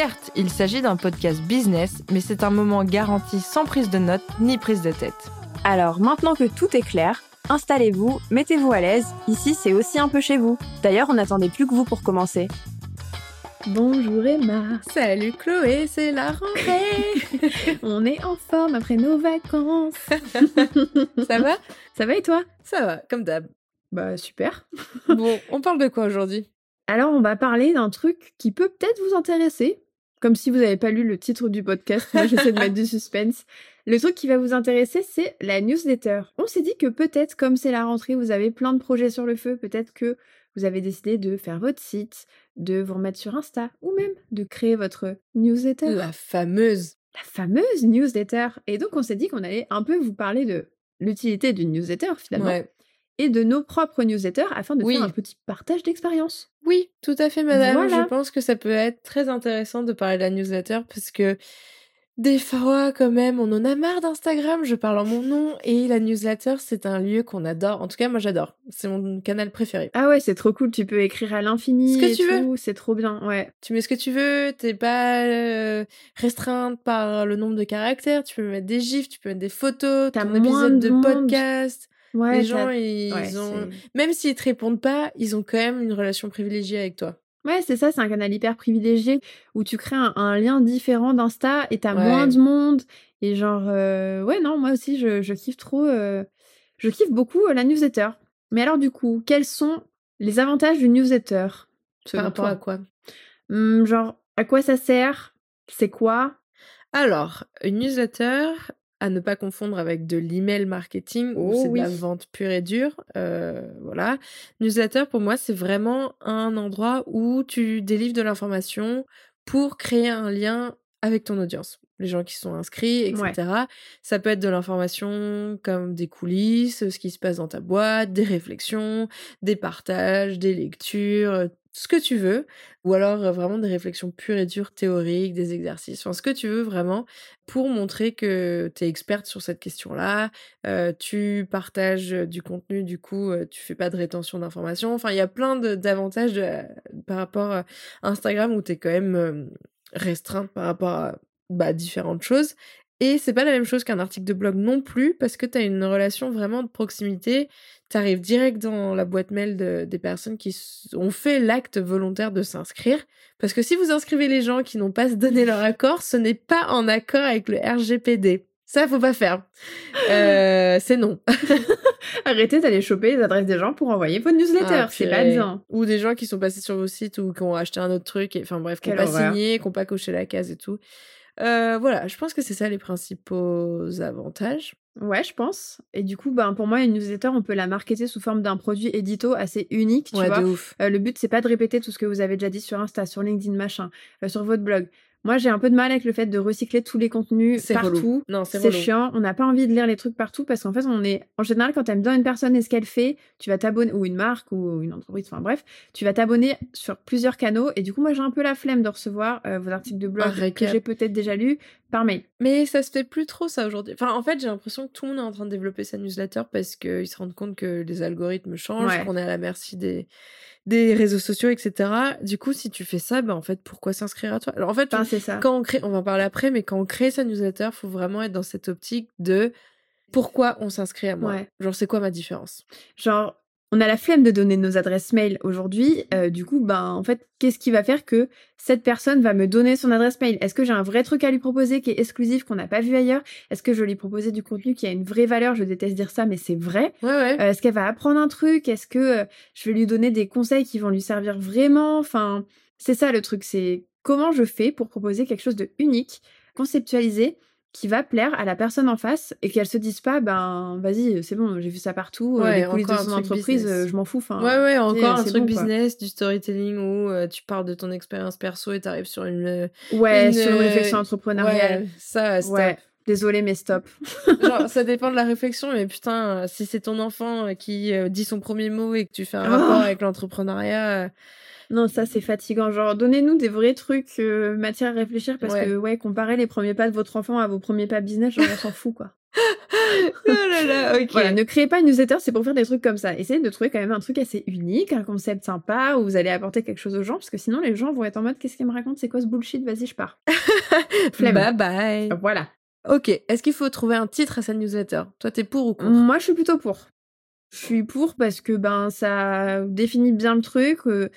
Certes, il s'agit d'un podcast business, mais c'est un moment garanti sans prise de notes ni prise de tête. Alors maintenant que tout est clair, installez-vous, mettez-vous à l'aise, ici c'est aussi un peu chez vous. D'ailleurs, on n'attendait plus que vous pour commencer. Bonjour Emma. Salut Chloé, c'est la rentrée. On est en forme après nos vacances. Ça va? Ça va et toi? Ça va, comme d'hab. Bah super. Bon, on parle de quoi aujourd'hui? Alors on va parler d'un truc qui peut peut-être vous intéresser. Comme si vous n'avez pas lu le titre du podcast, moi j'essaie de mettre du suspense. Le truc qui va vous intéresser, c'est la newsletter. On s'est dit que peut-être, comme c'est la rentrée, vous avez plein de projets sur le feu, peut-être que vous avez décidé de faire votre site, de vous remettre sur Insta, ou même de créer votre newsletter. La fameuse. La fameuse newsletter. Et donc on s'est dit qu'on allait un peu vous parler de l'utilité d'une newsletter finalement. Ouais. Et de nos propres newsletters afin de Oui. faire un petit partage d'expérience. Oui, tout à fait, madame. Voilà. Je pense que ça peut être très intéressant de parler de la newsletter parce que des fois, quand même, on en a marre d'Instagram. Je parle en mon nom et la newsletter, c'est un lieu qu'on adore. En tout cas, moi, j'adore. C'est mon canal préféré. Ah ouais, c'est trop cool, tu peux écrire à l'infini. Ce que et tu veux. C'est trop bien, ouais. Tu mets ce que tu veux, t'es pas euh, restreinte par le nombre de caractères. Tu peux mettre des gifs, tu peux mettre des photos, T'as ton moins épisode de de monde. podcast. Ouais, Les gens, ils ouais, ont, même s'ils te répondent pas, ils ont quand même une relation privilégiée avec toi. Ouais, c'est ça, c'est un canal hyper privilégié où tu crées un, un lien différent d'Insta et t'as Ouais. moins de monde. Et genre, euh, ouais, non, moi aussi, je, je kiffe trop. euh, je kiffe beaucoup euh, la newsletter. Mais alors, du coup, quels sont les avantages d'une newsletter Par rapport toi? à quoi? Hum, Genre, à quoi ça sert? C'est quoi? Alors, une newsletter, à ne pas confondre avec de l'email marketing, où Oh c'est de la vente pure et dure. euh, voilà. Newsletter, pour moi, c'est vraiment un endroit où tu délivres de l'information pour créer un lien avec ton audience. Les gens qui sont inscrits, etc. Ça peut être de l'information comme des coulisses, ce qui se passe dans ta boîte, des réflexions, des partages, des lectures, ce que tu veux. Ou alors vraiment des réflexions pures et dures, théoriques, des exercices, enfin ce que tu veux vraiment pour montrer que tu es experte sur cette question-là. Tu partages du contenu, du coup, euh, tu fais pas de rétention d'informations. Enfin, il y a plein d'avantages par rapport à Instagram où tu es quand même restreinte par rapport à bah, différentes choses. Et c'est pas la même chose qu'un article de blog non plus, parce que tu as une relation vraiment de proximité. Tu arrives direct dans la boîte mail de- des personnes qui ont fait l'acte volontaire de s'inscrire. Parce que si vous inscrivez les gens qui n'ont pas donné leur accord, ce n'est pas en accord avec le RGPD. Ça, faut pas faire. Euh, c'est non. Arrêtez d'aller choper les adresses des gens pour envoyer votre newsletter. Ah, c'est pas bien. Ou des gens qui sont passés sur vos sites ou qui ont acheté un autre truc. Et, enfin bref, qui n'ont pas horreur. signé, qui n'ont pas coché la case et tout. Euh, voilà, je pense que c'est ça les principaux avantages. Ouais, je pense. Et du coup, ben, pour moi, une newsletter, on peut la marketer sous forme d'un produit édito assez unique, tu ouais, vois. de ouf. Euh, le but, c'est pas de répéter tout ce que vous avez déjà dit sur Insta, sur LinkedIn, machin, euh, sur votre blog. Moi, j'ai un peu de mal avec le fait de recycler tous les contenus partout. relou. Non, c'est chiant, on n'a pas envie de lire les trucs partout parce qu'en fait, on est en général quand t'aimes bien une personne et ce qu'elle fait, tu vas t'abonner ou une marque ou une entreprise, enfin bref, tu vas t'abonner sur plusieurs canaux et du coup, moi j'ai un peu la flemme de recevoir euh, vos articles de blog que j'ai peut-être déjà lus par mail. Mais ça se fait plus trop ça aujourd'hui. Enfin, en fait, j'ai l'impression que tout le monde est en train de développer sa newsletter parce qu'ils se rendent compte que les algorithmes changent, Ouais. qu'on est à la merci des, des réseaux sociaux, etc. Du coup, si tu fais ça, bah en fait, pourquoi s'inscrire à toi? Alors en fait, Enfin, c'est ça. quand on crée, on va en parler après, mais quand on crée sa newsletter, faut vraiment être dans cette optique de pourquoi on s'inscrit à moi. Ouais. Genre, c'est quoi ma différence? Genre, on a la flemme de donner nos adresses mail aujourd'hui. Euh, du coup, ben en fait, qu'est-ce qui va faire que cette personne va me donner son adresse mail? Est-ce que j'ai un vrai truc à lui proposer qui est exclusif qu'on n'a pas vu ailleurs? Est-ce que je vais lui proposer du contenu qui a une vraie valeur? Je déteste dire ça, mais c'est vrai. Ouais, ouais. Euh, Est-ce qu'elle va apprendre un truc? Est-ce que euh, je vais lui donner des conseils qui vont lui servir vraiment? Enfin, c'est ça le truc. C'est comment je fais pour proposer quelque chose de unique, conceptualisé qui va plaire à la personne en face et qu'elle se dise pas ben vas-y c'est bon j'ai vu ça partout euh, Ouais, les coulisses de son entreprise business. je m'en fous enfin ouais, ouais, encore un truc bon, quoi. business, du storytelling où euh, tu parles de ton expérience perso et t'arrives sur une. ouais Une, sur une euh, réflexion entrepreneuriale Ouais, ça, stop. ouais désolé mais stop Genre, ça dépend de la réflexion, mais putain, si c'est ton enfant qui dit son premier mot et que tu fais un Oh. rapport avec l'entrepreneuriat, non ça c'est fatigant genre donnez-nous des vrais trucs euh, matière à réfléchir parce Ouais. que ouais comparer les premiers pas de votre enfant à vos premiers pas business genre on s'en fout quoi oh là là, ok. Voilà, ne créez pas une newsletter, c'est pour faire des trucs comme ça. Essayez de trouver quand même un truc assez unique, un concept sympa, où vous allez apporter quelque chose aux gens, parce que sinon les gens vont être en mode qu'est-ce qu'il me raconte, c'est quoi ce bullshit, vas-y je pars. Flemme. Bye bye. Voilà. Ok, est-ce qu'il faut trouver un titre à sa newsletter? Toi, t'es pour ou contre? Moi je suis plutôt pour. Je suis pour parce que ben ça définit bien le truc. euh,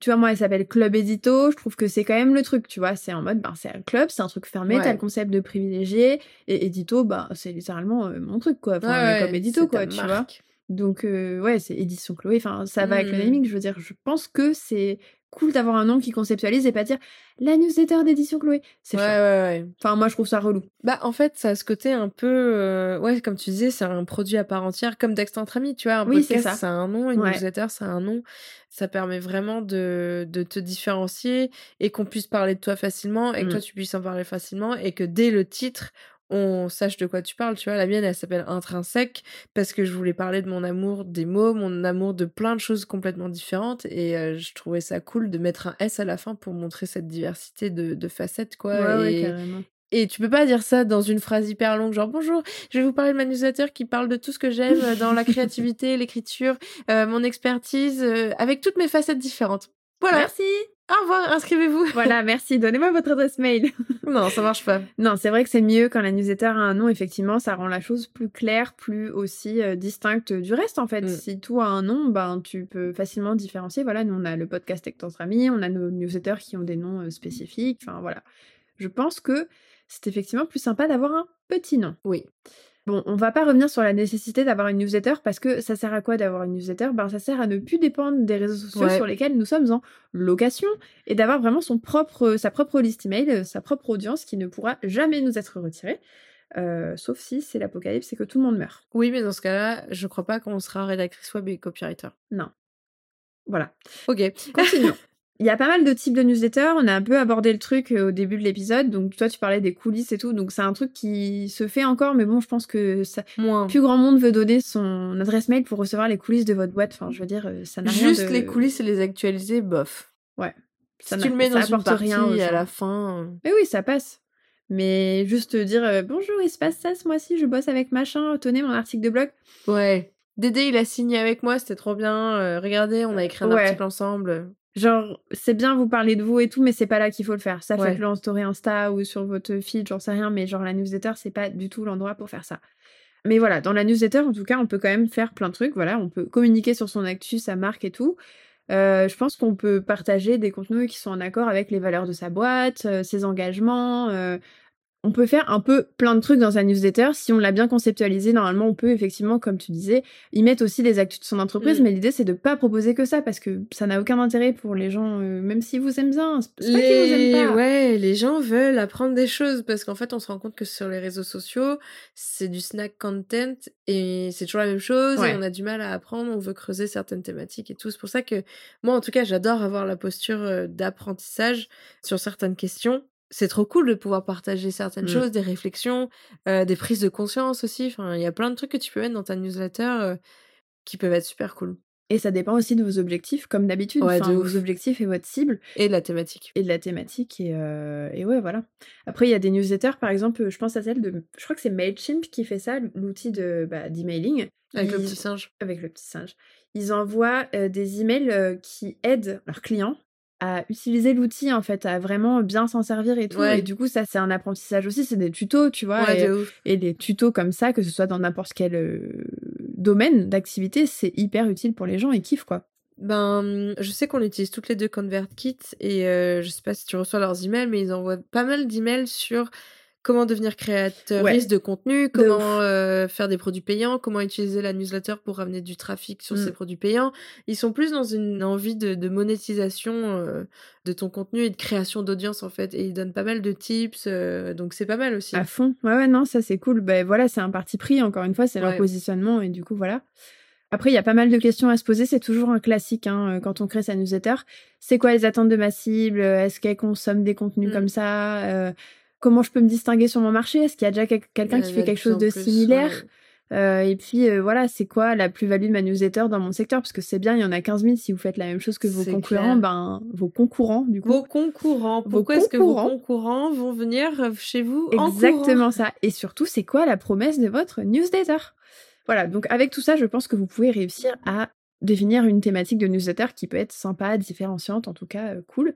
tu vois, moi, elle s'appelle Club Édito. Je trouve que c'est quand même le truc, tu vois. C'est en mode, ben, c'est un club, c'est un truc fermé, Ouais. t'as le concept de privilégié. Et Édito, ben, c'est littéralement euh, mon truc, quoi. Enfin, Ouais, mais comme ouais, Édito, quoi, tu vois. Donc, euh, ouais, c'est édition Chloé. Enfin, ça va avec le naming. Je veux dire, je pense que c'est cool d'avoir un nom qui conceptualise et pas dire la newsletter d'édition Chloé. C'est Ouais, ouais, ouais. Enfin, moi, je trouve ça relou. Bah, en fait, ça a ce côté un peu. euh, Ouais, comme tu disais, c'est un produit à part entière, comme Texte entre amis, tu vois. Un Oui, c'est podcast, ça. ça a un nom, une Ouais. newsletter, ça a un nom. Ça permet vraiment de, de te différencier et qu'on puisse parler de toi facilement et que Mm. toi, tu puisses en parler facilement et que dès le titre, on sache de quoi tu parles. Tu vois, la mienne, elle s'appelle Intrinsèque parce que je voulais parler de mon amour des mots, mon amour de plein de choses complètement différentes et euh, je trouvais ça cool de mettre un S à la fin pour montrer cette diversité de, de facettes, quoi. ouais, ouais, et, carrément. et tu peux pas dire ça dans une phrase hyper longue, genre bonjour, je vais vous parler de ma newsletter qui parle de tout ce que j'aime euh, dans la créativité, l'écriture, euh, mon expertise, euh, avec toutes mes facettes différentes. Voilà. Merci. Au revoir, inscrivez-vous. Voilà, merci. Donnez-moi votre adresse mail. non, ça marche pas. non, c'est vrai que c'est mieux quand la newsletter a un nom. Effectivement, ça rend la chose plus claire, plus aussi euh, distincte du reste, en fait. Mm. Si tout a un nom, ben, tu peux facilement différencier. Voilà, nous, on a le podcast avec entre amis, on a nos newsletters qui ont des noms euh, spécifiques. Enfin, voilà. Je pense que c'est effectivement plus sympa d'avoir un petit nom. Oui. Bon, on va pas revenir sur la nécessité d'avoir une newsletter parce que ça sert à quoi d'avoir une newsletter? Ben ça sert à ne plus dépendre des réseaux sociaux Ouais. sur lesquels nous sommes en location et d'avoir vraiment son propre, sa propre liste email, euh, sa propre audience qui ne pourra jamais nous être retirée. Euh, sauf si c'est l'apocalypse et que tout le monde meurt. Oui, mais dans ce cas-là, je crois pas qu'on sera rédactrice web et copywriter. Voilà. Ok. Continuons. Il y a pas mal de types de newsletters. On a un peu abordé le truc euh, au début de l'épisode. Donc toi, tu parlais des coulisses et tout. Donc c'est un truc qui se fait encore, mais bon, je pense que ça, Moins. plus grand monde veut donner son adresse mail pour recevoir les coulisses de votre boîte. Enfin, je veux dire, euh, ça n'a rien Juste de... les coulisses et les actualiser, bof. ça si tu le mets dans une partie rien à la fin. euh, Mais oui, ça passe. Mais juste dire euh, bonjour, il se passe ça ce mois-ci, je bosse avec machin, tenez mon article de blog. Ouais. Dédé, il a signé avec moi, c'était trop bien. euh, regardez, on a écrit un Ouais. article ensemble. Genre, c'est bien vous parler de vous et tout, mais c'est pas là qu'il faut le faire. Ça, Ouais. faites-le en story Insta ou sur votre feed, j'en sais rien, mais genre la newsletter, c'est pas du tout l'endroit pour faire ça. Mais voilà, dans la newsletter, en tout cas, on peut quand même faire plein de trucs. Voilà, on peut communiquer sur son actu, sa marque et tout. Euh, je pense qu'on peut partager des contenus qui sont en accord avec les valeurs de sa boîte, euh, ses engagements. euh, on peut faire un peu plein de trucs dans sa newsletter. Si on l'a bien conceptualisé, normalement, on peut effectivement, comme tu disais, y mettre aussi les actus de son entreprise. Mm. Mais l'idée, c'est de pas proposer que ça parce que ça n'a aucun intérêt pour les gens, euh, même s'ils vous aiment bien. C'est pas qu'ils vous Les... aiment pas. Ouais, les gens veulent apprendre des choses parce qu'en fait, on se rend compte que sur les réseaux sociaux, c'est du snack content et c'est toujours la même chose Ouais. et on a du mal à apprendre, on veut creuser certaines thématiques et tout. C'est pour ça que moi, en tout cas, j'adore avoir la posture euh, d'apprentissage sur certaines questions. C'est trop cool de pouvoir partager certaines Mm. choses, des réflexions, euh, des prises de conscience aussi. Enfin, il y a plein de trucs que tu peux mettre dans ta newsletter euh, qui peuvent être super cool. Et ça dépend aussi de vos objectifs, comme d'habitude. Ouais, enfin, de vos objectifs et votre cible. Et de la thématique. et de la thématique et, euh, et ouais voilà après il y a des newsletters par exemple je pense à celle de je crois que c'est Mailchimp qui fait ça l'outil de bah, d'emailing Avec le petit singe. avec le petit singe ils envoient euh, des emails euh, qui aident leurs clients à utiliser l'outil en fait à vraiment bien s'en servir et tout Ouais. et du coup ça c'est un apprentissage aussi c'est des tutos tu vois Ouais, et, de ouf. et des tutos comme ça que ce soit dans n'importe quel euh, domaine d'activité, c'est hyper utile pour les gens, ils kiffent quoi. Ben, je sais qu'on utilise toutes les deux ConvertKit et euh, je sais pas si tu reçois leurs emails, mais ils envoient pas mal d'emails sur comment devenir créateur Ouais. de contenu, De comment euh, faire des produits payants, comment utiliser la newsletter pour ramener du trafic sur Mm. ces produits payants. Ils sont plus dans une envie de, de monétisation euh, de ton contenu et de création d'audience en fait. Et ils donnent pas mal de tips, euh, donc c'est pas mal aussi. À fond. Ouais, ouais, non, ça c'est cool. Ben voilà, c'est un parti pris, encore une fois, c'est leur Ouais. positionnement et du coup, voilà. Après, il y a pas mal de questions à se poser. C'est toujours un classique hein, quand on crée sa newsletter. C'est quoi les attentes de ma cible? Est-ce qu'elle consomme des contenus Mm. comme ça? Comment je peux me distinguer sur mon marché? Est-ce qu'il y a déjà quel- quelqu'un y qui fait quelque chose de plus, similaire? Ouais. Euh, Et puis euh, voilà, c'est quoi la plus-value de ma newsletter dans mon secteur? Parce que c'est bien, il y en a 15 000 si vous faites la même chose que vos concurrents, clair. ben vos concurrents du coup. Vos concurrents. Pourquoi est-ce que vos concurrents. vont venir euh, chez vous en Exactement ça. Et surtout, c'est quoi la promesse de votre newsletter? Voilà, donc avec tout ça, je pense que vous pouvez réussir à définir une thématique de newsletter qui peut être sympa, différenciante, en tout cas euh, cool.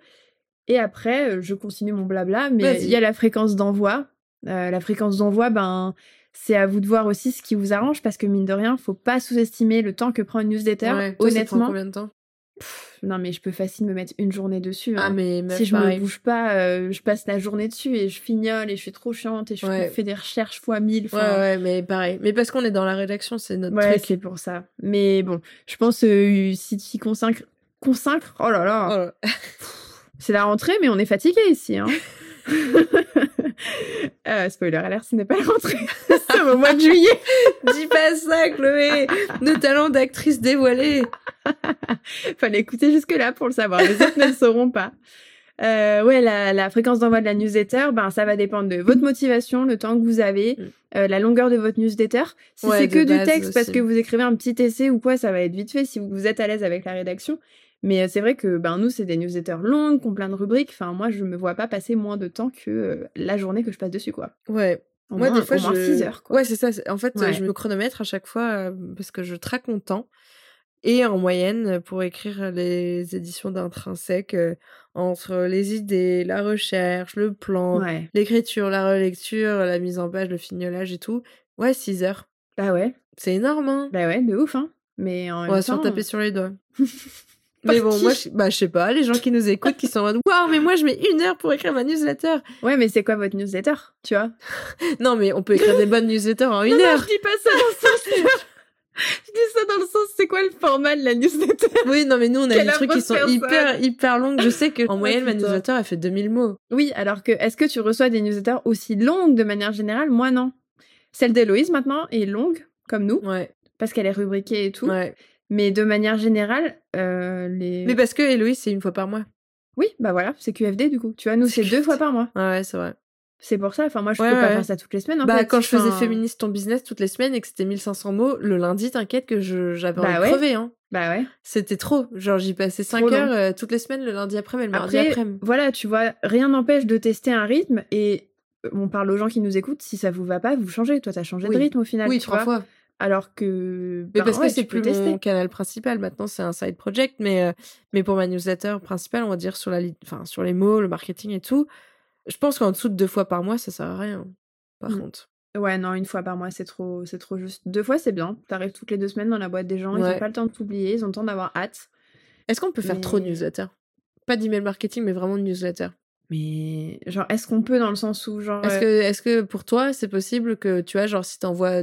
Et après, euh, je continue mon blabla, mais il y a la fréquence d'envoi. Euh, la fréquence d'envoi, ben, c'est à vous de voir aussi ce qui vous arrange, parce que mine de rien, faut pas sous-estimer le temps que prend une newsletter. Ouais, toi, ça te prend Honnêtement, combien de temps? Non mais je peux facile me mettre une journée dessus. Ah hein. mais si je pareil. me bouge pas, euh, je passe la journée dessus et je fignole et je suis trop chiante et je Ouais. fais des recherches fois mille. Ouais, enfin, ouais, mais pareil. Mais parce qu'on est dans la rédaction, c'est notre Ouais, truc. c'est pour ça. Mais bon, je pense euh, si tu consacres, consacres, oh là là, Oh là. C'est la rentrée, mais on est fatigué ici. Hein. Euh, spoiler alert, ce n'est pas la rentrée, c'est au mois de juillet. Dis pas ça, Chloé Nos talents d'actrice dévoilés Fallait écouter jusque-là pour le savoir. Les autres ne le sauront pas. Euh, ouais, la, la fréquence d'envoi de la newsletter, ben, ça va dépendre de votre motivation, le temps que vous avez, Mm. euh, la longueur de votre newsletter. Si Ouais, c'est que du texte parce que vous écrivez un petit essai ou quoi, ça va être vite fait si vous êtes à l'aise avec la rédaction. Mais euh, c'est vrai que ben, nous, c'est des newsletters longues, qui ont plein de rubriques. Enfin, moi, je me vois pas passer moins de temps que euh, la journée que je passe dessus, quoi. Ouais. Au Moi, moins, des fois, au moins je... 6 heures, quoi. Ouais, c'est ça. En fait, Ouais. je me chronomètre à chaque fois euh, parce que je traque mon temps. Et en moyenne, pour écrire les éditions d'intrinsèque, euh, entre les idées, la recherche, le plan, Ouais. l'écriture, la relecture, la mise en page, le fignolage et tout, ouais, 6 heures. Bah ouais. C'est énorme, hein Bah ouais, de ouf, hein. Mais en On même va se temps... faire taper sur les doigts. Mais bon, moi, je, bah, je sais pas, les gens qui nous écoutent, qui sont en mode Waouh, mais moi, je mets une heure pour écrire ma newsletter. Ouais, mais c'est quoi votre newsletter, tu vois? Non, mais on peut écrire des bonnes newsletters en une Non, non, heure. je dis pas ça dans le sens. je dis ça dans le sens, c'est quoi le format de la newsletter? Oui, non, mais nous, on a Quelle des trucs qui sont hyper, hyper longues. Je sais que en moyenne, ma newsletter, elle fait 2000 mots. Oui, alors que est-ce que tu reçois des newsletters aussi longues de manière générale? Moi, non. Celle d'Héloïse maintenant est longue, comme nous, Ouais, parce qu'elle est rubriquée et tout. ouais. Mais de manière générale, euh, les. Mais parce que Héloïse, c'est une fois par mois. Oui, bah voilà, c'est QFD du coup. Tu vois, nous, C'est deux fois par mois. Ouais, ouais, c'est vrai. C'est pour ça. Enfin, moi, je Ouais, peux pas faire ça toutes les semaines. En bah, fait. quand je faisais Féministe ton business toutes les semaines et que c'était 1500 mots, le lundi, t'inquiète que j'avais Bah envie de ouais. crever, hein. Bah ouais. C'était trop. Genre, j'y passais 5 Trop long. heures euh, toutes les semaines, le lundi après, mais le mardi Après, après. voilà, tu vois, rien n'empêche de tester un rythme et on parle aux gens qui nous écoutent. Si ça vous va pas, vous changez. Toi, t'as changé Oui. de rythme au final. Oui, tu trois vois. fois. Alors que. Mais ben parce ouais, que c'est plus tester. mon canal principal. Maintenant, c'est un side project. Mais, euh, mais pour ma newsletter principale, on va dire sur, la enfin, sur les mots, le marketing et tout, je pense qu'en dessous de deux fois par mois, ça sert à rien. Par Mm. contre. Ouais, non, une fois par mois, c'est trop, c'est trop juste. Deux fois, c'est bien. T'arrives toutes les deux semaines dans la boîte des gens, ils Ouais. ont pas le temps de t'oublier, ils ont le temps d'avoir hâte. Est-ce qu'on peut faire trop de newsletter? Pas d'email marketing, mais vraiment de newsletter. Mais genre, est-ce qu'on peut dans le sens où genre. Est-ce euh, que, est-ce que pour toi, c'est possible que, tu vois, genre, si t'envoies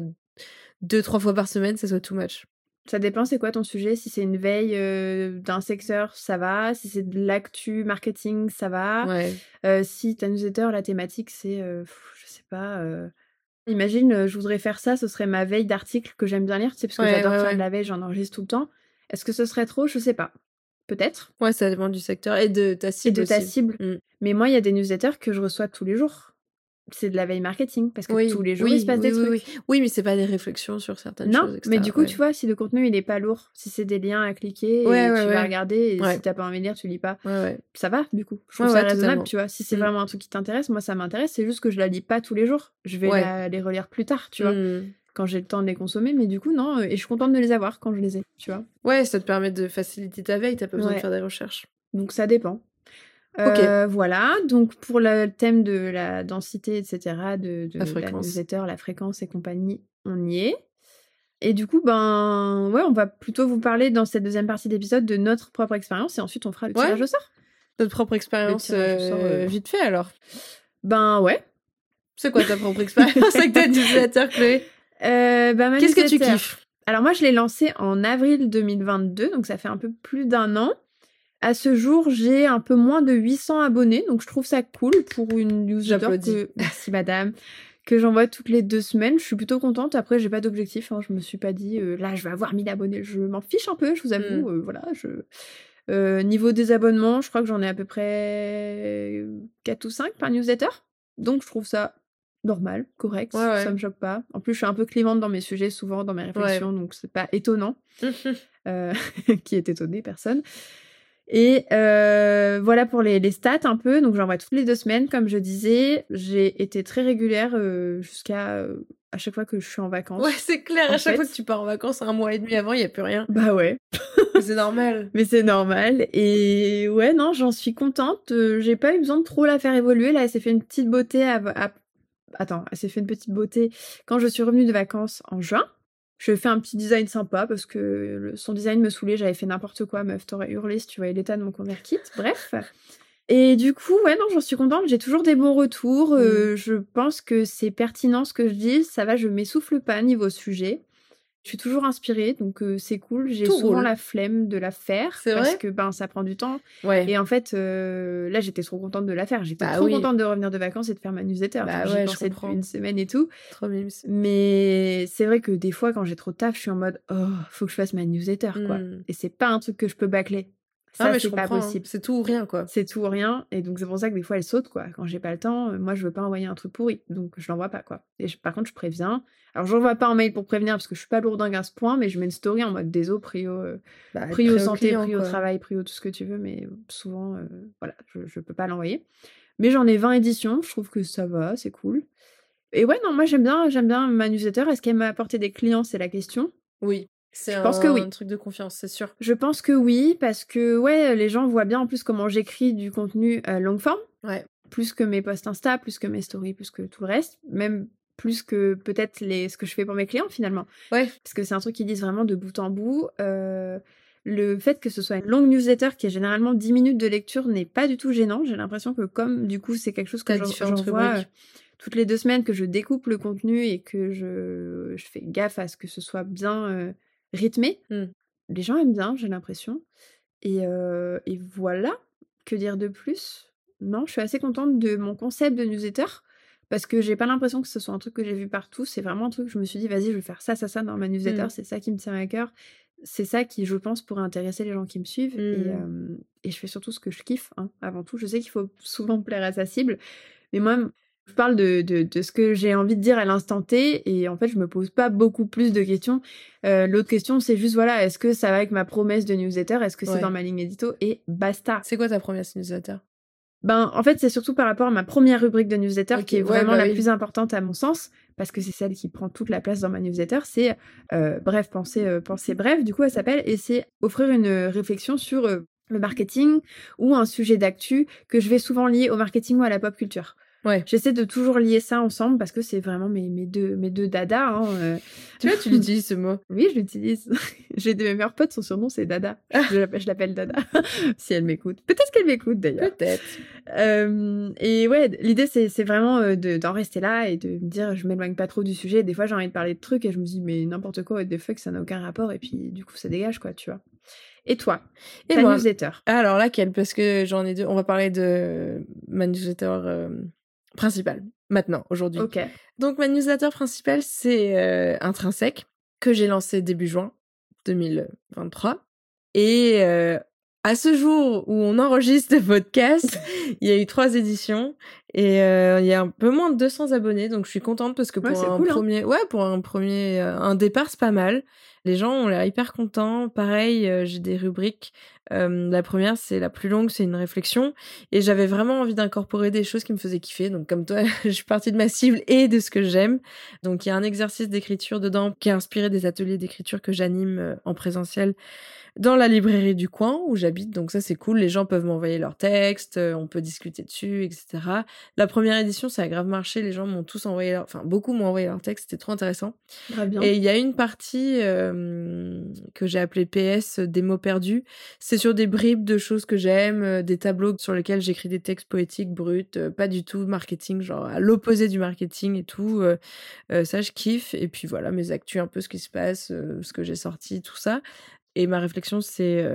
deux, trois fois par semaine, ça soit too much Ça dépend, c'est quoi ton sujet? Si c'est une veille euh, d'un secteur, ça va. Si c'est de l'actu marketing, ça va. Ouais. Euh, si ta newsletter, la thématique, c'est, euh, je sais pas. euh, Imagine, euh, je voudrais faire ça, ce serait ma veille d'article que j'aime bien lire, tu sais, parce que Ouais, j'adore ouais, faire de la veille, j'en enregistre tout le temps. Est-ce que ce serait trop? Je sais pas. Peut-être. Ouais, ça dépend du secteur et de ta Et cible. de ta cible. Mm. Mais moi, il y a des newsletters que je reçois tous les jours. C'est de la veille marketing, parce que Oui, tous les jours, oui, il se passe oui, des trucs. oui. Mais c'est pas des réflexions sur certaines Non, choses. etc. mais du coup, ouais. tu vois, si le contenu il est pas lourd, si c'est des liens à cliquer, Ouais, et ouais, tu vas regarder, et si t'as pas envie de lire, tu lis pas, ça va du coup. Je trouve ça raisonnable, tu vois. Si c'est Mm. vraiment un truc qui t'intéresse, moi ça m'intéresse, c'est juste que je la lis pas tous les jours. Je vais la- les relire plus tard, tu vois, Mm. quand j'ai le temps de les consommer, mais du coup, non, euh, et je suis contente de les avoir quand je les ai, tu vois. Ouais, ça te permet de faciliter ta veille, t'as pas besoin de faire des recherches. Donc ça dépend. Euh, voilà, donc pour le thème de la densité, etc., de, de La la, fréquence. newsletter, la fréquence et compagnie, on y est. Et du coup, ben ouais, on va plutôt vous parler dans cette deuxième partie d'épisode de notre propre expérience et ensuite on fera le Ouais. tirage au sort. Notre propre expérience, euh, euh. vite fait alors. Ben ouais. C'est quoi ta propre expérience avec ta newsletter, Chloé? Euh, ma Qu'est-ce que tu kiffes? Alors moi, je l'ai lancé en avril 2022, donc ça fait un peu plus d'un an. À ce jour, j'ai un peu moins de 800 abonnés, donc je trouve ça cool pour une newsletter que... Merci madame. Que j'envoie toutes les deux semaines. Je suis plutôt contente. Après, j'ai pas d'objectif. Hein. Je me suis pas dit, euh, là, je vais avoir 1000 abonnés. Je m'en fiche un peu, je vous avoue. Mm. Euh, voilà, je... Euh, niveau des abonnements, je crois que j'en ai à peu près 4 ou 5 par newsletter. Donc, je trouve ça normal, correct. Ouais, ouais. Ça me choque pas. En plus, je suis un peu clivante dans mes sujets, souvent dans mes réflexions, donc c'est pas étonnant. Qui est étonné, personne. Et euh, voilà pour les, les stats un peu. Donc j'envoie toutes les deux semaines, comme je disais. J'ai été très régulière euh, jusqu'à euh, à chaque fois que je suis en vacances. Ouais, c'est clair. À chaque fois que tu pars en vacances, un mois et demi avant, il y a plus rien. Bah ouais. c'est normal. Mais c'est normal. Et ouais, non, j'en suis contente. J'ai pas eu besoin de trop la faire évoluer. Là, elle s'est fait une petite beauté. À, à- Attends, elle s'est fait une petite beauté quand je suis revenue de vacances en juin. Je fais un petit design sympa parce que le- son design me saoulait. J'avais fait n'importe quoi, meuf. T'aurais hurlé si tu voyais l'état de mon ConvertKit. Bref. Et du coup, ouais, non, j'en suis contente. J'ai toujours des bons retours. Euh, Je pense que c'est pertinent ce que je dis. Ça va, je m'essouffle pas niveau sujet. Je suis toujours inspirée, donc euh, c'est cool. J'ai souvent roule. la flemme de la faire parce vrai que ben ça prend du temps. Ouais. Et en fait, euh, là, j'étais trop contente de la faire. J'étais Bah trop oui. contente de revenir de vacances et de faire ma newsletter. Bah ouais, J'y pensais depuis une semaine et tout. Trop. Mais c'est vrai que des fois, quand j'ai trop de taf, je suis en mode oh, faut que je fasse ma newsletter, quoi. Mm. Et c'est pas un truc que je peux bâcler. Ah, Ça, je c'est pas hein. possible. C'est tout ou rien, quoi. C'est tout ou rien. Et donc, c'est pour ça que des fois, elle saute, quoi. Quand j'ai pas le temps, euh, moi, je veux pas envoyer un truc pourri. Donc, je l'envoie pas, quoi. Et je- par contre, je préviens. Alors, j'envoie pas un mail pour prévenir parce que je suis pas lourdingue à ce point, mais je mets une story en mode désolé, prio, euh, Bah, prio santé, client, prio quoi. travail, prio tout ce que tu veux, mais souvent, euh, voilà, je, je peux pas l'envoyer. Mais j'en ai 20 éditions, je trouve que ça va, c'est cool. Et ouais, non, moi j'aime bien, j'aime bien ma newsletter. Est-ce qu'elle m'a apporté des clients, c'est la question. Oui. C'est Je un, pense que oui. truc de confiance, c'est sûr. Je pense que oui, parce que ouais, les gens voient bien en plus comment j'écris du contenu euh, long forme, Ouais. plus que mes posts Insta, plus que mes stories, plus que tout le reste, même plus que peut-être les ce que je fais pour mes clients finalement. Ouais. parce que c'est un truc qu'ils disent vraiment de bout en bout. Euh, le fait que ce soit une longue newsletter qui est généralement 10 minutes de lecture n'est pas du tout gênant. J'ai l'impression que comme du coup c'est quelque chose que j'envoie euh, toutes les deux semaines, que je découpe le contenu et que je, je fais gaffe à ce que ce soit bien euh, rythmé, Mm. les gens aiment bien, j'ai l'impression. Et, euh, et voilà, que dire de plus? Non, je suis assez contente de mon concept de newsletter parce que j'ai pas l'impression que ce soit un truc que j'ai vu partout. C'est vraiment un truc que je me suis dit, vas-y, je vais faire ça, ça, ça dans ma newsletter. Mm. C'est ça qui me tient à cœur. C'est ça qui, je pense, pourrait intéresser les gens qui me suivent. Et, Mm. euh, et je fais surtout ce que je kiffe, hein, avant tout. Je sais qu'il faut souvent plaire à sa cible, mais moi, je parle de, de, de ce que j'ai envie de dire à l'instant T, et en fait, je me pose pas beaucoup plus de questions. Euh, L'autre question, c'est juste, voilà, est-ce que ça va avec ma promesse de newsletter? Est-ce que c'est dans ma ligne édito? Et basta. C'est quoi ta première newsletter? Ben, en fait, c'est surtout par rapport à ma première rubrique de newsletter qui est ouais, vraiment bah la oui. plus importante à mon sens, parce que c'est celle qui prend toute la place dans ma newsletter. C'est euh, Bref, pensez, euh, pensez bref, du coup, elle s'appelle, et c'est offrir une réflexion sur euh, le marketing ou un sujet d'actu que je vais souvent lier au marketing ou à la pop culture. Ouais. J'essaie de toujours lier ça ensemble parce que c'est vraiment mes, mes, deux, mes deux dadas. hein, euh. Tu vois, tu l'utilises ce mot. Oui, je l'utilise. J'ai de mes meilleurs potes, son surnom c'est Dada. Je l'appelle- je l'appelle Dada. si elle m'écoute. Peut-être qu'elle m'écoute d'ailleurs. Peut-être. Euh, et ouais, l'idée c'est vraiment euh, de- d'en rester là et de me dire je m'éloigne pas trop du sujet. Des fois j'ai envie de parler de trucs et je me dis mais n'importe quoi, what the fuck, ça n'a aucun rapport et puis du coup ça dégage quoi, tu vois. Et toi? Et Ta moi newsletter Alors laquelle? Parce que j'en ai deux. On va parler de ma newsletter euh, principale maintenant, aujourd'hui. Ok. Donc ma newsletter principale, c'est euh, Intrinsèque, que j'ai lancé début juin 2023. Et euh, à ce jour où on enregistre le podcast, il y a eu trois éditions et euh, il y a un peu moins de 200 abonnés. Donc je suis contente parce que pour un cool, hein. premier, ouais, pour un premier, euh, un départ, c'est pas mal. Les gens ont l'air hyper contents. Pareil, euh, j'ai des rubriques la première, c'est la plus longue, c'est une réflexion. Et j'avais vraiment envie d'incorporer des choses qui me faisaient kiffer. Donc, comme toi, je suis partie de ma cible et de ce que j'aime. Donc, il y a un exercice d'écriture dedans qui est inspiré des ateliers d'écriture que j'anime en présentiel dans la librairie du coin où j'habite. Donc ça, c'est cool. Les gens peuvent m'envoyer leurs textes, euh, on peut discuter dessus, etc. La première édition, ça a grave marché. Les gens m'ont tous envoyé, leur... enfin beaucoup m'ont envoyé leurs textes. C'était trop intéressant. bien. Et il y a une partie euh, que j'ai appelée PS, des mots perdus. C'est sur des bribes de choses que j'aime, euh, des tableaux sur lesquels j'écris des textes poétiques bruts, pas du tout marketing, genre à l'opposé du marketing et tout. ça, je kiffe. Et puis voilà, mes actus, un peu ce qui se passe, ce que j'ai sorti, tout ça. Et ma réflexion, c'est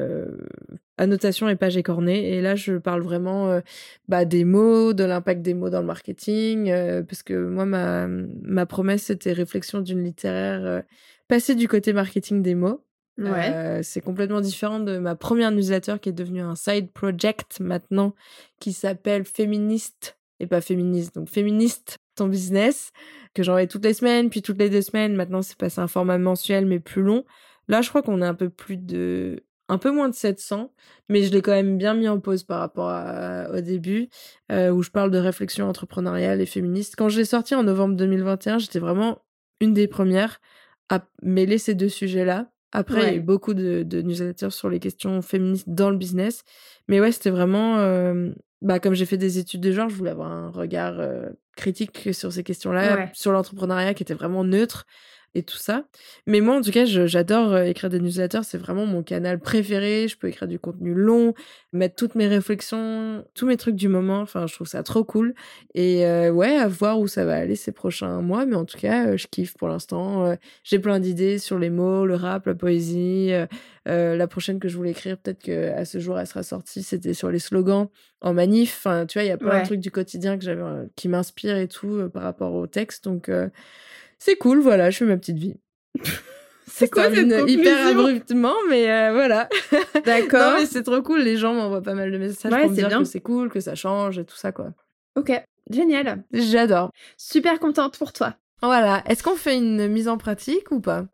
annotation et page écornée. Et là, je parle vraiment bah, des mots, de l'impact des mots dans le marketing. parce que moi, ma, ma promesse, c'était réflexion d'une littéraire, passer du côté marketing des mots. Ouais. c'est complètement différent de ma première newsletter qui est devenue un side project maintenant qui s'appelle Féministe et pas féministe. Donc Féministe, ton business, que j'envoie toutes les semaines, puis toutes les deux semaines. Maintenant, c'est passé un format mensuel mais plus long. Là, je crois qu'on est un peu plus de un peu moins de 700, mais je l'ai quand même bien mis en pause par rapport au début, euh, où je parle de réflexion entrepreneuriale et féministe. Quand je l'ai sorti en novembre 2021, j'étais vraiment une des premières à mêler ces deux sujets-là. Après, il y a eu beaucoup de, newsletters sur les questions féministes dans le business. Mais ouais, c'était vraiment... Euh, bah, comme j'ai fait des études de genre, je voulais avoir un regard euh, critique sur ces questions-là, sur l'entrepreneuriat qui était vraiment neutre et tout ça. Mais moi, en tout cas, j'adore euh, écrire des newsletters. C'est vraiment mon canal préféré. Je peux écrire du contenu long, mettre toutes mes réflexions, tous mes trucs du moment. Enfin, je trouve ça trop cool. Et euh, ouais, à voir où ça va aller ces prochains mois. Mais en tout cas, euh, je kiffe pour l'instant. J'ai plein d'idées sur les mots, le rap, la poésie. la prochaine que je voulais écrire, peut-être qu'à ce jour, elle sera sortie. C'était sur les slogans en manif. Enfin, tu vois, il y a plein de trucs du quotidien que j'avais, qui m'inspirent et tout par rapport au texte. Donc, c'est cool, voilà, je fais ma petite vie. C'est quoi cette hyper abruptement, mais euh, voilà. D'accord. non, mais c'est trop cool. Les gens m'envoient pas mal de messages pour me dire bien. que c'est cool, que ça change et tout ça, quoi. Ok, génial. J'adore. Super contente pour toi. Voilà. Est-ce qu'on fait une mise en pratique ou pas?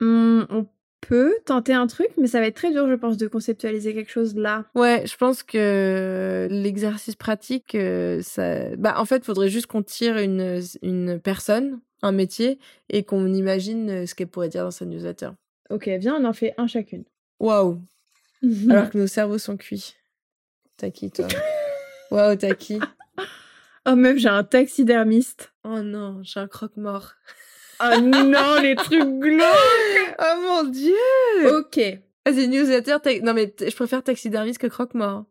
Mmh, On peut tenter un truc, mais ça va être très dur, je pense, de conceptualiser quelque chose là. Ouais, je pense que l'exercice pratique, euh, ça... bah, en fait, il faudrait juste qu'on tire une, une personne un métier et qu'on imagine euh, ce qu'elle pourrait dire dans sa newsletter. Ok, viens, on en fait un chacune. Waouh Alors que nos cerveaux sont cuits. T'as qui, toi? Waouh, t'as qui? Oh meuf, j'ai un taxidermiste. Oh non, j'ai un croque-mort. oh non, les trucs glauques Oh mon dieu Ok. Vas-y, newsletter, non mais je préfère taxidermiste que croque-mort.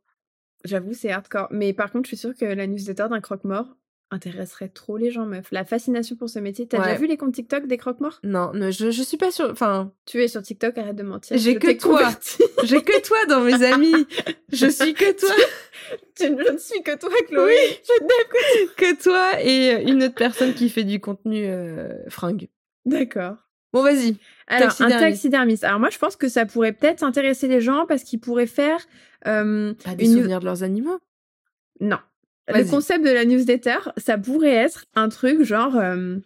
J'avoue, c'est hardcore. Mais par contre, je suis sûre que la newsletter d'un croque-mort, intéresserait trop les gens, meuf. La fascination pour ce métier. T'as déjà vu les comptes TikTok des croque-morts? Non, je, je suis pas sûre. Enfin. Tu es sur TikTok, arrête de mentir. J'ai que toi. J'ai que toi dans mes amis. je suis que toi. je ne suis que toi, Chloé. je n'aime que, toi et une autre personne qui fait du contenu euh, fringue. D'accord. Bon, vas-y. Alors, un taxidermiste. Alors, moi, je pense que ça pourrait peut-être intéresser les gens parce qu'ils pourraient faire. Euh, des souvenirs de leurs animaux? Non. Le concept de la newsletter, ça pourrait être un truc genre euh,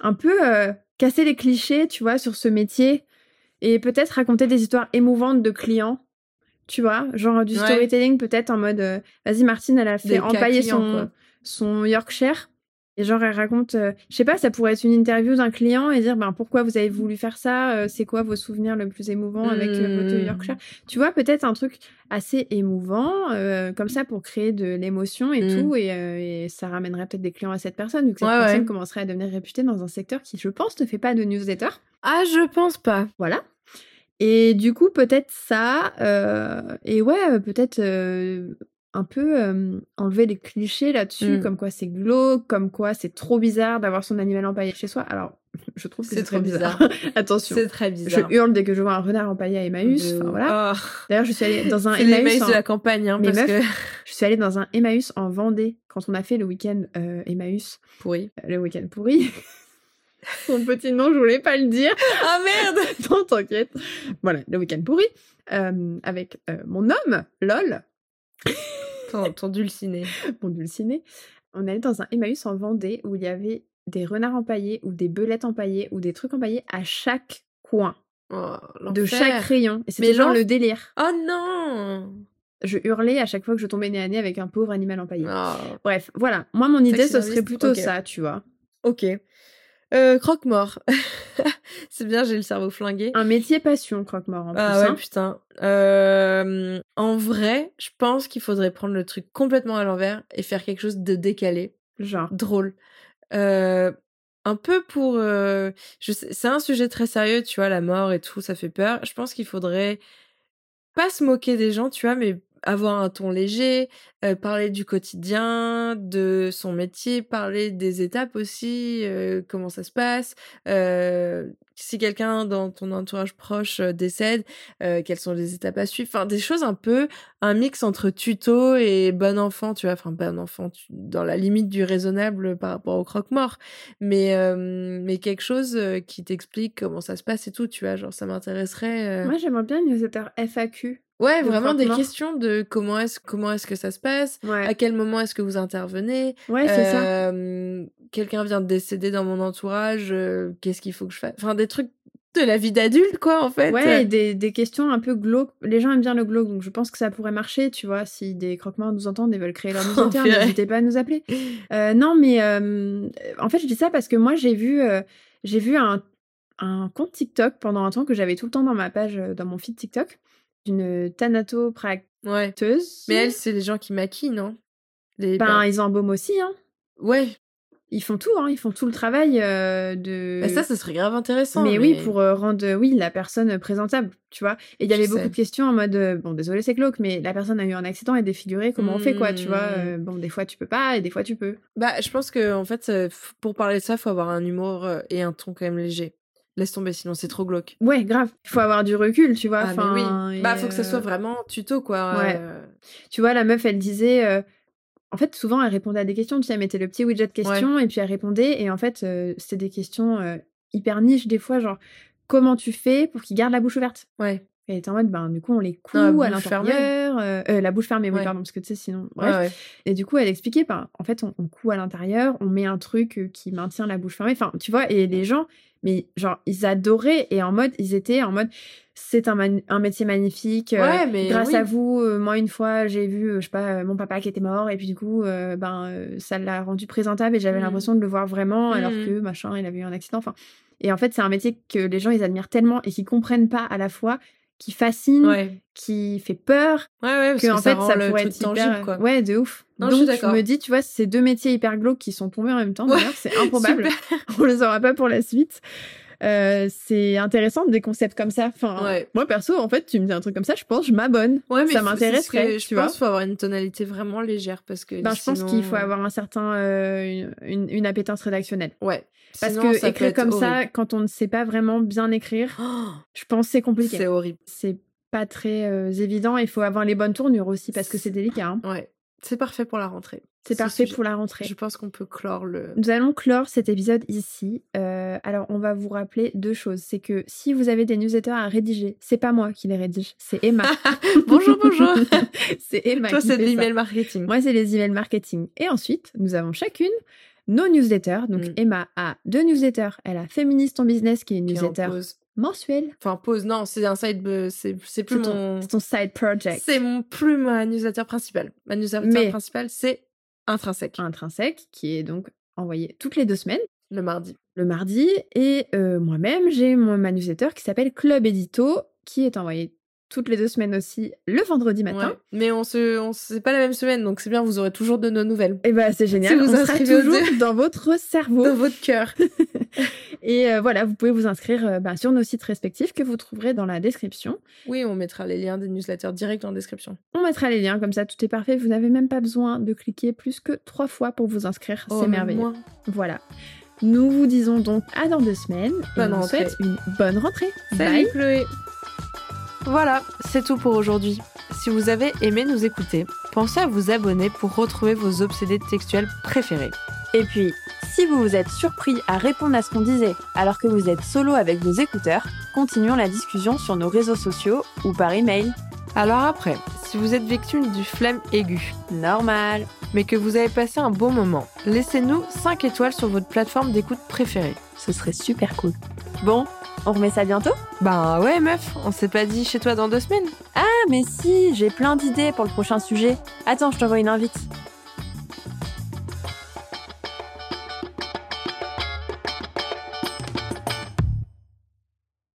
un peu euh, casser les clichés, tu vois, sur ce métier et peut-être raconter des histoires émouvantes de clients, tu vois, genre du storytelling peut-être en mode euh, vas-y Martine, elle a fait empailler son, son Yorkshire et genre, elle raconte, euh, je sais pas, ça pourrait être une interview d'un client et dire, ben, pourquoi vous avez voulu faire ça euh, C'est quoi vos souvenirs le plus émouvants avec euh, votre mmh. Yorkshire? Tu vois, peut-être un truc assez émouvant, comme ça, pour créer de l'émotion et mmh. tout. Et, ça ramènerait peut-être des clients à cette personne, vu que cette personne commencerait à devenir réputée dans un secteur qui, je pense, ne fait pas de newsletter. Ah, je pense pas. Voilà. Et du coup, peut-être ça. et ouais, peut-être un peu enlever les clichés là-dessus, mmh. comme quoi c'est glauque, comme quoi c'est trop bizarre d'avoir son animal empaillé chez soi. Alors, je trouve que c'est très bizarre. Attention. C'est très bizarre. Je hurle dès que je vois un renard empaillé à Emmaüs. voilà. Oh. D'ailleurs, je suis allée dans un Emmaüs. de la campagne, hein, parce que... Je suis allée dans un Emmaüs en Vendée quand on a fait le week-end euh, Emmaüs. Pourri. Euh, le week-end pourri. Son petit nom, je voulais pas le dire. Ah merde Non, t'inquiète. Voilà, le week-end pourri. Euh, avec mon homme, LOL. ton, dulciné. Mon dulciné. On allait dans un Emmaüs en Vendée où il y avait des renards empaillés ou des belettes empaillées ou des trucs empaillés à chaque coin. Oh, de chaque rayon. Et c'était genre le délire. Oh non Je hurlais à chaque fois que je tombais nez à nez avec un pauvre animal empaillé. Oh, Bref, voilà. Moi, mon idée, ce serait plutôt ça, tu vois. Ok. Euh, croque-mort. c'est bien, j'ai le cerveau flingué. Un métier passion, croque-mort, en Ah plus. ouais, hein. putain. Euh, en vrai, je pense qu'il faudrait prendre le truc complètement à l'envers et faire quelque chose de décalé, Genre. drôle. Euh, un peu pour... je sais, c'est un sujet très sérieux, tu vois, la mort et tout, ça fait peur. Je pense qu'il faudrait pas se moquer des gens, tu vois, mais avoir un ton léger, parler du quotidien, de son métier, parler des étapes aussi, comment ça se passe. Si quelqu'un dans ton entourage proche décède, quelles sont les étapes à suivre? Enfin, des choses un peu, un mix entre tuto et bon enfant, tu vois? Enfin, bon enfant, dans la limite du raisonnable par rapport au croque-mort. Mais, mais quelque chose qui t'explique comment ça se passe et tout, tu vois? Genre, ça m'intéresserait. Moi, j'aimerais bien une newsletter FAQ. Ouais, vraiment des questions de comment est-ce comment est-ce que ça se passe, Ouais, à quel moment est-ce que vous intervenez, ouais c'est ça. euh, quelqu'un vient de décéder dans mon entourage, euh, qu'est-ce qu'il faut que je fasse, enfin des trucs de la vie d'adulte quoi en fait. Ouais, des, des questions un peu glauques. Les gens aiment bien le glauque, donc je pense que ça pourrait marcher, tu vois. Si des croque-morts nous entendent et veulent créer leur purée. n'hésitez pas à nous appeler. Euh, non, mais euh, en fait, je dis ça parce que moi, j'ai vu, euh, j'ai vu un, un compte TikTok pendant un temps que j'avais tout le temps dans ma page, dans mon feed TikTok, d'une thanatopracteuse. Ouais. Mais elle c'est les gens qui maquillent non? Les ben, ils embaument aussi, hein. ouais. Ils font tout, hein. Ils font tout le travail euh, de. Bah, ça ça serait grave intéressant. mais, oui, pour euh, rendre euh, oui la personne présentable, tu vois. Et il y avait sais. beaucoup de questions en mode euh, bon désolé c'est glauque, mais la personne a eu un accident et défiguré, comment on fait quoi, tu vois. Euh, bon des fois tu peux pas et des fois tu peux. Bah je pense que en fait pour parler de ça faut avoir un humour et un ton quand même léger. Laisse tomber sinon c'est trop glauque. Ouais grave, il faut avoir du recul, tu vois. Ah, mais enfin, oui. Bah faut que ça soit euh, vraiment tuto quoi. ouais. euh, Tu vois la meuf elle disait. euh, En fait, souvent, elle répondait à des questions. Tu sais, elle mettait le petit widget de questions et puis elle répondait. Et en fait, c'était des questions hyper niches, des fois, genre, comment tu fais pour qu'ils gardent la bouche ouverte? Ouais. Elle était en mode, ben, du coup, on les coud à l'intérieur. euh, euh, la bouche fermée, oui, Ouais. pardon, parce que tu sais, sinon. Bref. ouais. Et du coup, elle expliquait, ben, en fait, on, on coud à l'intérieur, on met un truc euh, qui maintient la bouche fermée. Enfin, tu vois, et les gens, mais genre, ils adoraient et en mode, ils étaient en mode, c'est un, un métier magnifique. Ouais, mais grâce oui. à vous, euh, moi, une fois, j'ai vu, je sais pas, mon papa qui était mort et puis du coup, ben, ça l'a rendu présentable et j'avais Mhm. l'impression de le voir vraiment alors Mhm. que, machin, il avait eu un accident. Enfin, et en fait, c'est un métier que les gens, ils admirent tellement et qui comprennent pas à la fois, qui fascine, Ouais. qui fait peur, Ouais, ouais, parce que que, en ça fait rend ça le pourrait être tangible, hyper quoi. ouais de ouf Non, je suis donc je, d'accord. me dis tu vois ces deux métiers hyper glauques qui sont tombés en même temps Ouais, d'ailleurs c'est improbable Super. on les aura pas pour la suite Euh, c'est intéressant des concepts comme ça enfin Ouais. moi perso en fait tu me dis un truc comme ça je pense je m'abonne Ouais, mais ça m'intéresserait Je pense vois qu'il faut avoir une tonalité vraiment légère parce que. ben, je pense qu'il faut avoir un certain euh, une, une, appétence rédactionnelle Ouais. parce Sinon, que écrire comme ça quand on ne sait pas vraiment bien écrire Oh, je pense que c'est compliqué c'est horrible. c'est pas très euh, évident il faut avoir les bonnes tournures aussi parce que c'est délicat hein. Ouais. C'est parfait pour la rentrée. C'est Ce parfait sujet. pour la rentrée Je pense qu'on peut clore le. Nous allons clore cet épisode ici. Euh, alors, on va vous rappeler deux choses. C'est que si vous avez des newsletters à rédiger, c'est pas moi qui les rédige, c'est Emma. bonjour, bonjour. c'est Emma Toi, c'est de l'email marketing. Moi, c'est les emails marketing. Et ensuite, nous avons chacune nos newsletters. Donc, Mm. Emma a deux newsletters. Elle a Féministe ton business, qui est une Qui en newsletter pause. mensuelle. Enfin, pause. Non, c'est un side. C'est c'est plus ton, mon. c'est ton side project. C'est mon plus ma newsletter principale. Ma newsletter Mais- principale, c'est intrinsèque. Intrinsèque, qui est donc envoyé toutes les deux semaines. Le mardi. le mardi. Et euh, moi-même, j'ai mon newsletter qui s'appelle Club Edito, qui est envoyée toutes les deux semaines aussi le vendredi matin. Ouais. Mais on se, on c'est pas la même semaine, donc c'est bien. Vous aurez toujours de nos nouvelles Et bah c'est génial, Si vous on sera toujours dans votre cerveau. dans votre cœur. Et euh, voilà, vous pouvez vous inscrire euh, bah, sur nos sites respectifs que vous trouverez dans la description. Oui, on mettra les liens des newsletters direct en description. On mettra les liens, comme ça tout est parfait. Vous n'avez même pas besoin de cliquer plus que trois fois pour vous inscrire. Oh, c'est merveilleux. moi. Voilà. Nous vous disons donc à dans deux semaines. Et Bonne on vous rentrée. souhaite une bonne rentrée. Salut Bye. Chloé. Voilà, c'est tout pour aujourd'hui. Si vous avez aimé nous écouter, pensez à vous abonner pour retrouver vos obsédés textuels préférés. Et puis, si vous vous êtes surpris à répondre à ce qu'on disait alors que vous êtes solo avec vos écouteurs, continuons la discussion sur nos réseaux sociaux ou par email. Alors après, si vous êtes victime du flemme aigu, Normal. mais que vous avez passé un bon moment, laissez-nous 5 étoiles sur votre plateforme d'écoute préférée. Ce serait super cool. Bon, On remet ça bientôt? Bah ouais, meuf, on s'est pas dit chez toi dans deux semaines Ah, mais si, j'ai plein d'idées pour le prochain sujet. Attends, je t'envoie une invite.